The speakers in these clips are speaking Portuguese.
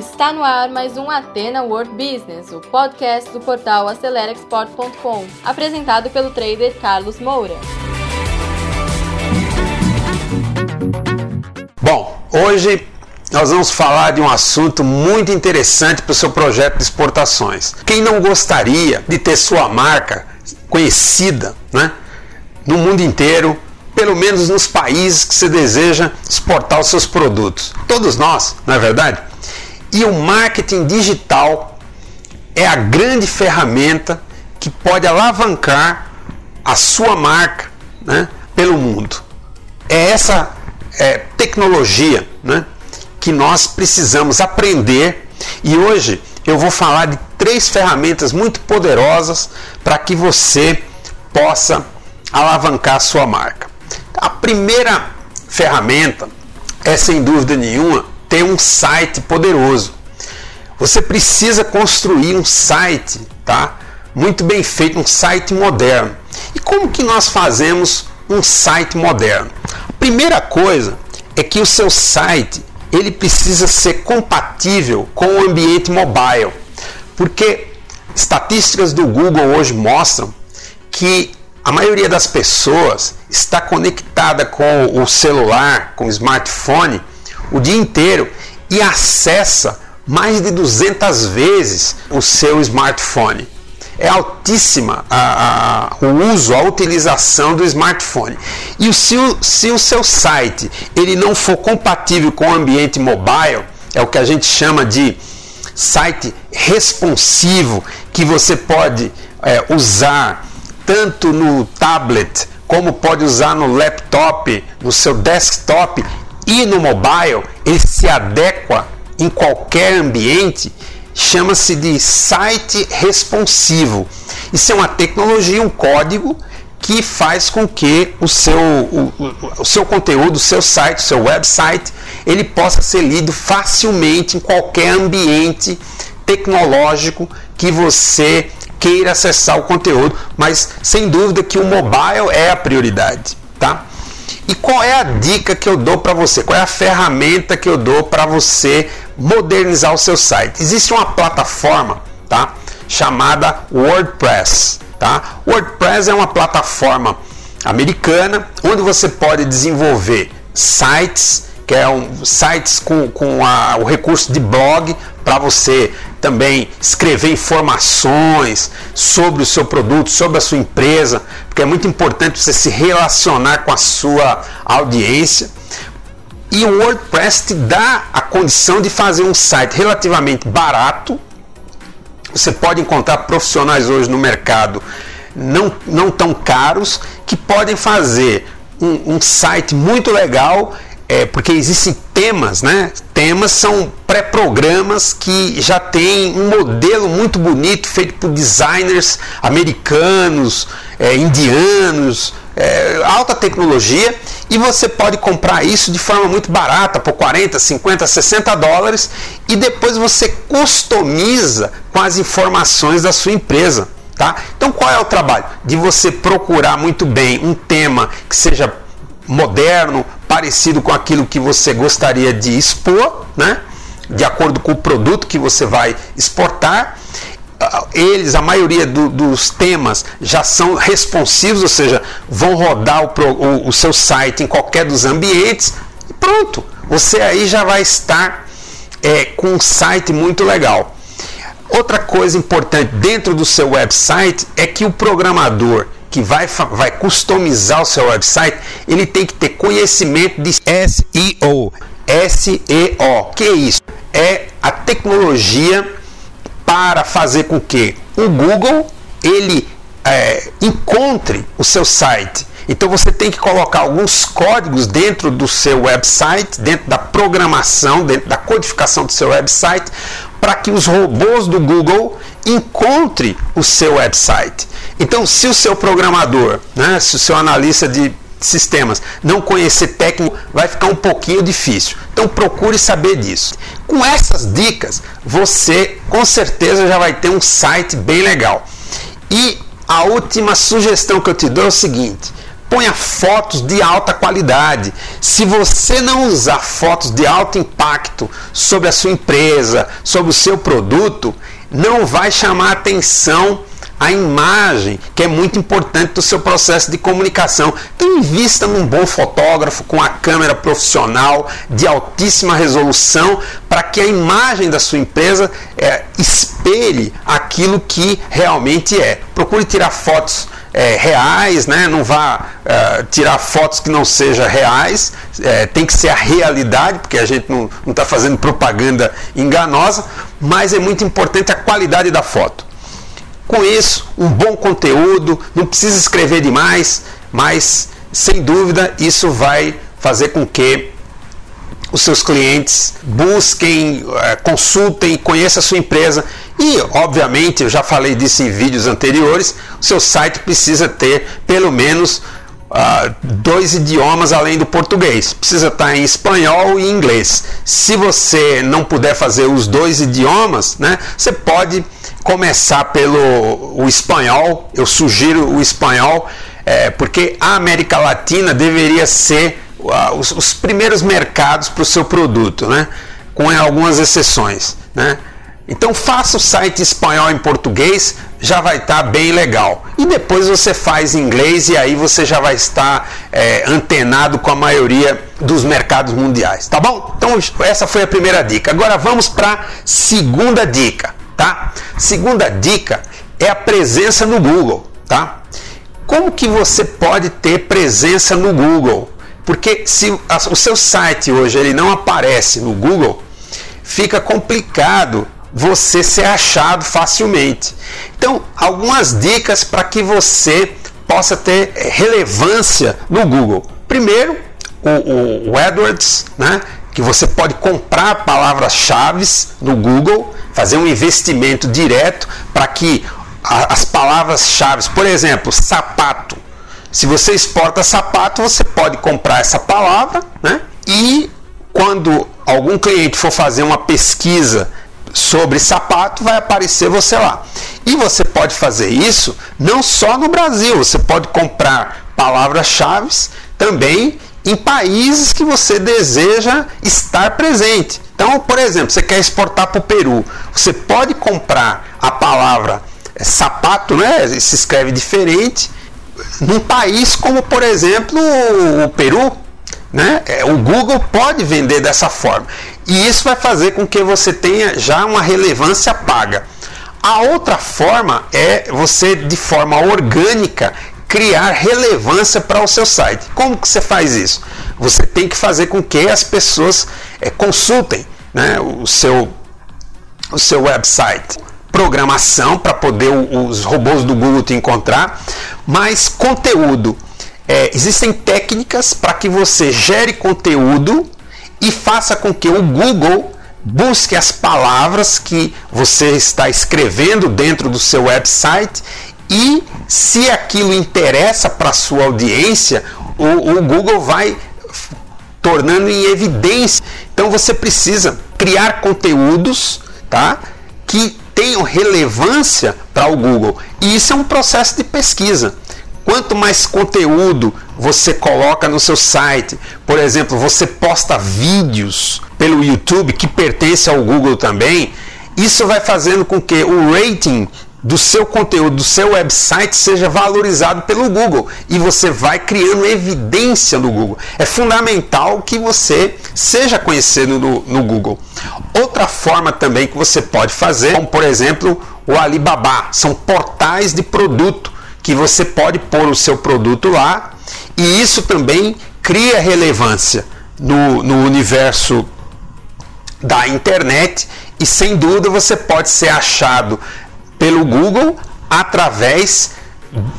Está no ar mais um Atena World Business, o podcast do portal AceleraExport.com, apresentado pelo trader Carlos Moura. Bom, hoje nós vamos falar de um assunto muito interessante para o seu projeto de exportações. Quem não gostaria de ter sua marca conhecida né, no mundo inteiro, pelo menos nos países que você deseja exportar os seus produtos? Todos nós, não é verdade? E o marketing digital é a grande ferramenta que pode alavancar a sua marca né, pelo mundo. É essa é, tecnologia né, que nós precisamos aprender e hoje eu vou falar de três ferramentas muito poderosas para que você possa alavancar a sua marca. A primeira ferramenta é sem dúvida nenhuma ter um site poderoso. Você precisa construir um site, tá? Muito bem feito, um site moderno. E como que nós fazemos um site moderno? A primeira coisa é que o seu site ele precisa ser compatível com o ambiente mobile, porque estatísticas do Google hoje mostram que a maioria das pessoas está conectada com o celular, com o smartphone o dia inteiro e acessa mais de 200 vezes o seu smartphone. É altíssima a, a, o uso, a utilização do smartphone. E se o, se o seu site ele não for compatível com o ambiente mobile, é o que a gente chama de site responsivo, que você pode é, usar tanto no tablet como pode usar no laptop, no seu desktop e no mobile, ele se adequa em qualquer ambiente, chama-se de site responsivo. Isso é uma tecnologia, um código que faz com que o seu, o, o, seu conteúdo, o seu site, o seu website, ele possa ser lido facilmente em qualquer ambiente tecnológico que você queira acessar o conteúdo, mas sem dúvida que o mobile é a prioridade, tá? E qual é a dica que eu dou para você? Qual é a ferramenta que eu dou para você modernizar o seu site? Existe uma plataforma, tá? Chamada WordPress, tá? WordPress é uma plataforma americana onde você pode desenvolver sites, que é um sites com, com a, o recurso de blog para você também escrever informações sobre o seu produto, sobre a sua empresa, porque é muito importante você se relacionar com a sua audiência. E o WordPress te dá a condição de fazer um site relativamente barato. Você pode encontrar profissionais hoje no mercado não, não tão caros que podem fazer um, um site muito legal é, porque existem temas, né? Temas são pré-programas que já tem um modelo muito bonito feito por designers americanos, é, indianos, é, alta tecnologia e você pode comprar isso de forma muito barata, por 40, 50, 60 dólares e depois você customiza com as informações da sua empresa. Tá? Então qual é o trabalho? De você procurar muito bem um tema que seja moderno, parecido com aquilo que você gostaria de expor, né? de acordo com o produto que você vai exportar. Ah, eles, a maioria do, dos temas já são responsivos, ou seja, vão rodar o, o, o seu site em qualquer dos ambientes e pronto, você aí já vai estar é, com um site muito legal. Outra coisa importante dentro do seu website é que o programador que vai, vai customizar o seu website, ele tem que ter conhecimento de SEO. SEO. Que é isso? É a tecnologia para fazer com que o Google ele é, encontre o seu site. Então você tem que colocar alguns códigos dentro do seu website, dentro da programação, dentro da codificação do seu website, para que os robôs do Google encontrem o seu website. Então, se o seu programador, né, se o seu analista de sistemas não conhecer técnico, vai ficar um pouquinho difícil. Então, procure saber disso. Com essas dicas, você com certeza já vai ter um site bem legal. E a última sugestão que eu te dou é o seguinte: ponha fotos de alta qualidade. Se você não usar fotos de alto impacto sobre a sua empresa, sobre o seu produto, não vai chamar atenção a imagem, que é muito importante do seu processo de comunicação. Então, invista num bom fotógrafo com a câmera profissional de altíssima resolução para que a imagem da sua empresa é, espelhe aquilo que realmente é. Procure tirar fotos é, reais, né? não vá é, tirar fotos que não sejam reais, é, tem que ser a realidade, porque a gente não está fazendo propaganda enganosa, mas é muito importante a qualidade da foto. Com isso, um bom conteúdo, não precisa escrever demais, mas sem dúvida isso vai fazer com que os seus clientes busquem, eh, consultem, conheçam a sua empresa e, obviamente, eu já falei disso em vídeos anteriores, o seu site precisa ter pelo menos uh, dois idiomas além do português. Precisa estar em espanhol e inglês. Se você não puder fazer os dois idiomas, né, você pode começar pelo o espanhol, eu sugiro o espanhol, é, porque a América Latina deveria ser os, os, primeiros mercados para o seu produto, né? com algumas exceções. Né? Então faça o site espanhol em português, já vai estar tá bem legal. E depois você faz em inglês e aí você já vai estar é, antenado com a maioria dos mercados mundiais, tá bom? Então essa foi a primeira dica. Agora vamos para a segunda dica tá? Segunda dica é a presença no Google, tá? Como que você pode ter presença no Google? Porque se o seu site hoje ele não aparece no Google, fica complicado você ser achado facilmente. Então, algumas dicas para que você possa ter relevância no Google. Primeiro, o, o, AdWords, né? que você pode comprar palavras-chave no Google, fazer um investimento direto para que as palavras-chave, por exemplo, sapato. Se você exporta sapato, você pode comprar essa palavra, né? E quando algum cliente for fazer uma pesquisa sobre sapato, vai aparecer você lá. E você pode fazer isso não só no Brasil, você pode comprar palavras-chave também em países que você deseja estar presente. Então, por exemplo, você quer exportar para o Peru, você pode comprar a palavra é, sapato, né? Se escreve diferente, num país como, por exemplo, o Peru. Né? É, o Google pode vender dessa forma. E isso vai fazer com que você tenha já uma relevância paga. A outra forma é você, de forma orgânica, criar relevância para o seu site. Como que você faz isso? Você tem que fazer com que as pessoas é, consultem né, o, seu, o seu website. Programação para poder os robôs do Google te encontrar, mas conteúdo. É, existem técnicas para que você gere conteúdo e faça com que o Google busque as palavras que você está escrevendo dentro do seu website e se aquilo interessa para sua audiência, o, o Google vai tornando em evidência. Então você precisa criar conteúdos, tá? Que tenham relevância para o Google. E isso é um processo de pesquisa. Quanto mais conteúdo você coloca no seu site, por exemplo, você posta vídeos pelo YouTube que pertence ao Google também, isso vai fazendo com que o rating do seu conteúdo, do seu website seja valorizado pelo Google e você vai criando evidência no Google. É fundamental que você seja conhecido no, no Google. Outra forma também que você pode fazer, como por exemplo o Alibaba, são portais de produto que você pode pôr o seu produto lá e isso também cria relevância no, no universo da internet e sem dúvida você pode ser achado pelo Google através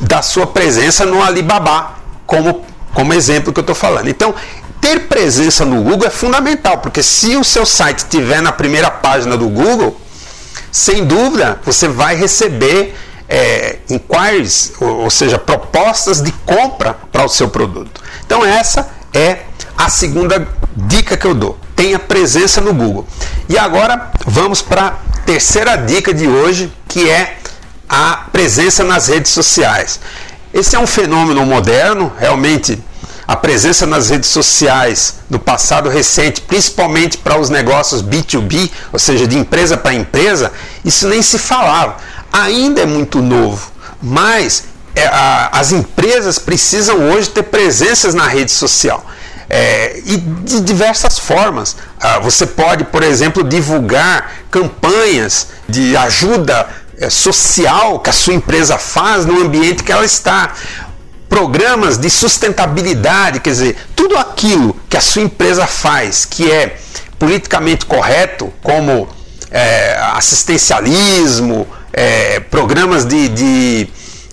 da sua presença no Alibaba, como, como exemplo que eu estou falando. Então, ter presença no Google é fundamental, porque se o seu site estiver na primeira página do Google, sem dúvida você vai receber é, inquiries, ou, ou seja, propostas de compra para o seu produto. Então, essa é a segunda dica que eu dou. Tenha presença no Google. E agora vamos para terceira dica de hoje, que é a presença nas redes sociais. esse é um fenômeno moderno, realmente a presença nas redes sociais no passado recente, principalmente para os negócios B2B, ou seja, de empresa para empresa, isso nem se falava. Ainda é muito novo, mas é, as empresas precisam hoje ter presenças na rede social. É, e de diversas formas. Ah, você pode, por exemplo, divulgar campanhas de ajuda é, social que a sua empresa faz no ambiente que ela está programas de sustentabilidade, quer dizer, tudo aquilo que a sua empresa faz que é politicamente correto, como é, assistencialismo, é, programas de, de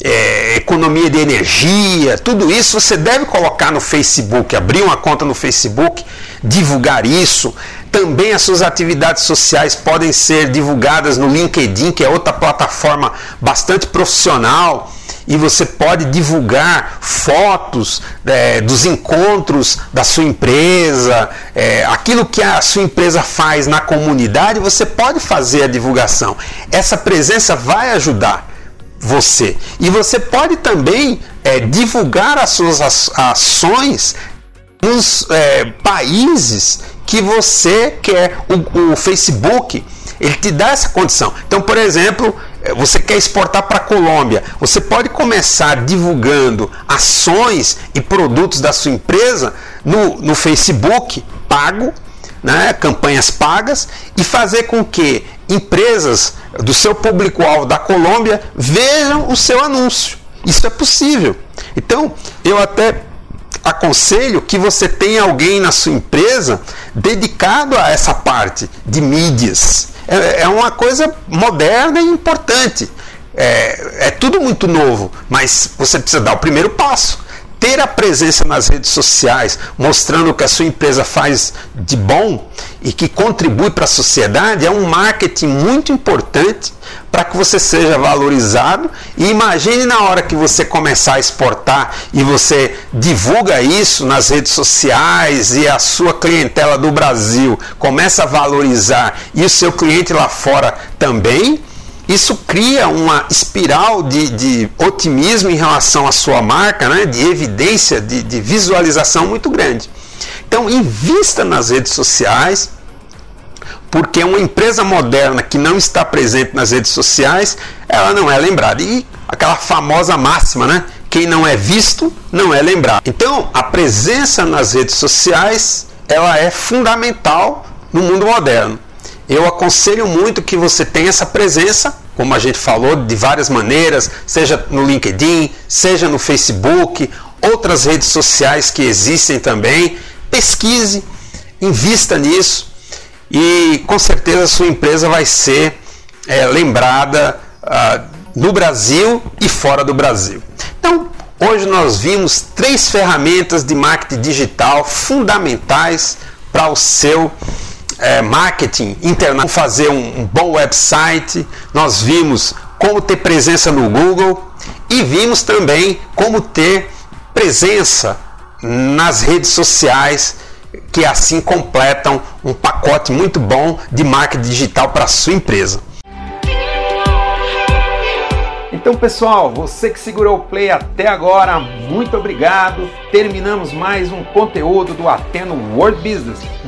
é, economia de energia, tudo isso você deve colocar no Facebook, abrir uma conta no Facebook, divulgar isso. Também as suas atividades sociais podem ser divulgadas no LinkedIn, que é outra plataforma bastante profissional e você pode divulgar fotos é, dos encontros da sua empresa, é, aquilo que a sua empresa faz na comunidade, você pode fazer a divulgação. Essa presença vai ajudar você. E você pode também é, divulgar as suas ações nos é, países que você quer. O, o Facebook ele te dá essa condição. Então, por exemplo, eh, você quer exportar para a Colômbia, você pode começar divulgando ações e produtos da sua empresa no, no Facebook pago, né, campanhas pagas, e fazer com que empresas do seu público-alvo da Colômbia vejam o seu anúncio. Isso é possível. Então, eu até aconselho que você tenha alguém na sua empresa dedicado a essa parte de mídias é, é uma coisa moderna e importante. É, é tudo muito novo, mas você precisa dar o primeiro passo ter a presença nas redes sociais, mostrando o que a sua empresa faz de bom e que contribui para a sociedade, é um marketing muito importante para que você seja valorizado. E imagine na hora que você começar a exportar e você divulga isso nas redes sociais e a sua clientela do Brasil começa a valorizar e o seu cliente lá fora também isso cria uma espiral de, de otimismo em relação à sua marca, né? de evidência, de, de visualização muito grande. Então, invista nas redes sociais, porque uma empresa moderna que não está presente nas redes sociais, ela não é lembrada. E aquela famosa máxima, né? Quem não é visto, não é lembrado. Então, a presença nas redes sociais, ela é fundamental no mundo moderno. Eu aconselho muito que você tenha essa presença, como a gente falou, de várias maneiras, seja no LinkedIn, seja no Facebook, outras redes sociais que existem também. Pesquise, invista nisso e com certeza a sua empresa vai ser é, lembrada ah, no Brasil e fora do Brasil. Então, hoje nós vimos três ferramentas de marketing digital fundamentais para o seu é, marketing fazer um, um bom website, nós vimos como ter presença no Google e vimos também como ter presença nas redes sociais que assim completam um pacote muito bom de marketing digital para sua empresa. Então, pessoal, você que segurou o play até agora, muito obrigado. Terminamos mais um conteúdo do Ateno World Business,